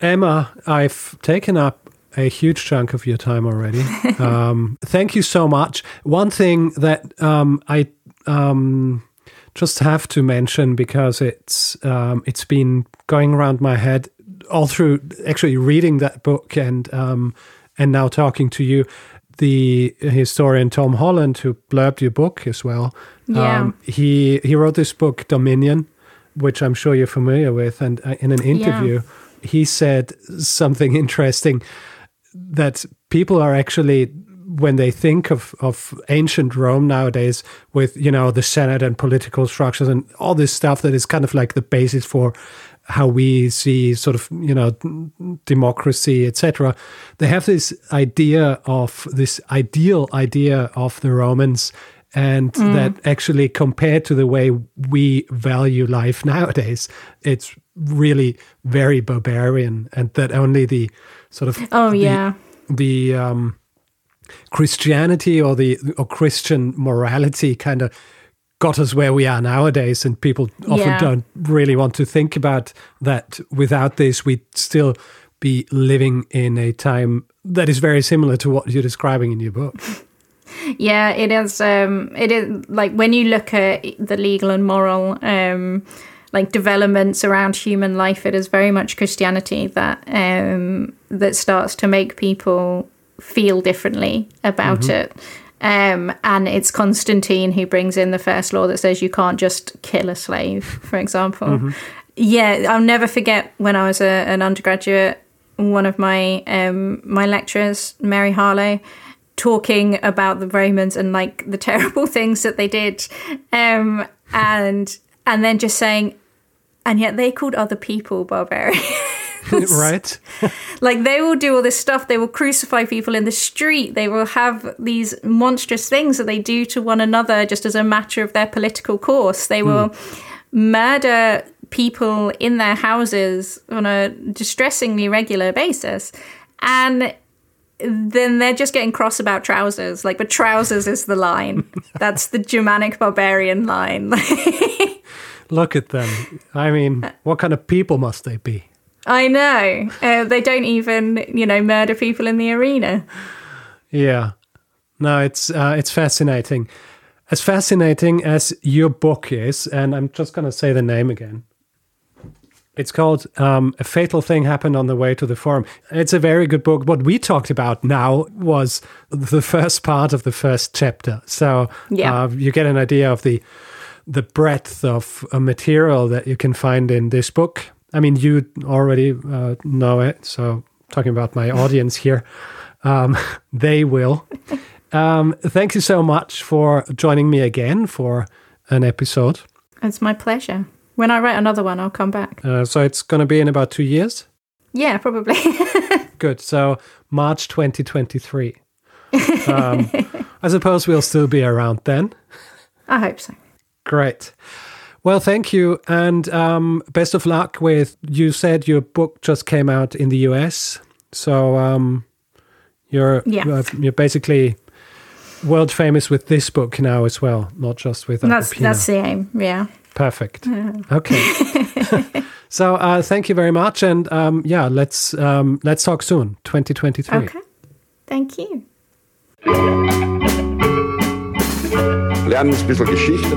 Emma, I've taken up a huge chunk of your time already. [LAUGHS] um, thank you so much. One thing that um, I um, just have to mention because it's um, it's been going around my head all through actually reading that book and um, and now talking to you. The historian Tom Holland, who blurbed your book as well, Yeah. um, he he wrote this book Dominion, which I'm sure you're familiar with. And uh, in an interview, he said something [LAUGHS] interesting that people are actually when they think of, of ancient Rome nowadays with, you know, the Senate and political structures and all this stuff that is kind of like the basis for how we see sort of, you know, democracy, etc. They have this idea of this ideal idea of the Romans and that actually compared to the way we value life [LAUGHS] nowadays, it's really very barbarian and that only the sort of oh, the- yeah. the um, Christianity or the or Christian morality kind of got us where we are nowadays, and people often Yeah. don't really want to think about that. Without this, we'd still be living in a time that is very similar to what you're describing in your book. [LAUGHS] Yeah, it is. Um, it is like when you look at the legal and moral, um, like developments around human life, it is very much Christianity that um, that starts to make people feel differently about it. Um, and it's Constantine who brings in the first law that says you can't just kill a slave, for example. Yeah, I'll never forget when I was a, an undergraduate, one of my um, my lecturers, Mary Harlow, talking about the Romans and like the [LAUGHS] terrible things that they did, um, and and then just saying, and yet they called other people barbarians. [LAUGHS] [LAUGHS] right? like they will do all this stuff. They will crucify people in the street. They will have these monstrous things that they do to one another just as a matter of their political course. They will hmm. murder people in their houses on a distressingly regular basis. And then they're just getting cross about trousers. Like, but trousers is the line. [LAUGHS] That's the Germanic barbarian line. [LAUGHS] Look at them. I mean, what kind of people must they be? I know. Uh, they don't even, you know, murder people in the arena. Yeah. No, it's uh, it's fascinating. as fascinating as your book is, and I'm just going to say the name again. It's called um, A Fatal Thing Happened on the Way to the Forum. It's a very good book. What we talked about now was the first part of the first chapter. So yeah. uh, you get an idea of the the breadth of uh, material that you can find in this book. I mean, you already uh, know it. So talking about my audience here, um, [LAUGHS] they will. Um, thank you so much for joining me again for an episode. It's my pleasure. When I write another one, I'll come back. Uh, so it's going to be in about two years? Yeah, probably. [LAUGHS] Good. So March 2023. Um, [LAUGHS] I suppose we'll still be around then. I hope so. Great. Well, thank you. And um, best of luck with, you said your book just came out in the US. So um, you're, yeah. you're basically world famous with this book now as well, not just with that's that's the aim. Yeah. Perfect. Yeah. Okay. [LAUGHS] so uh, thank you very much, and um, yeah, let's um, let's talk soon. 2023. Okay. Thank you. Lernen ein bisschen Geschichte.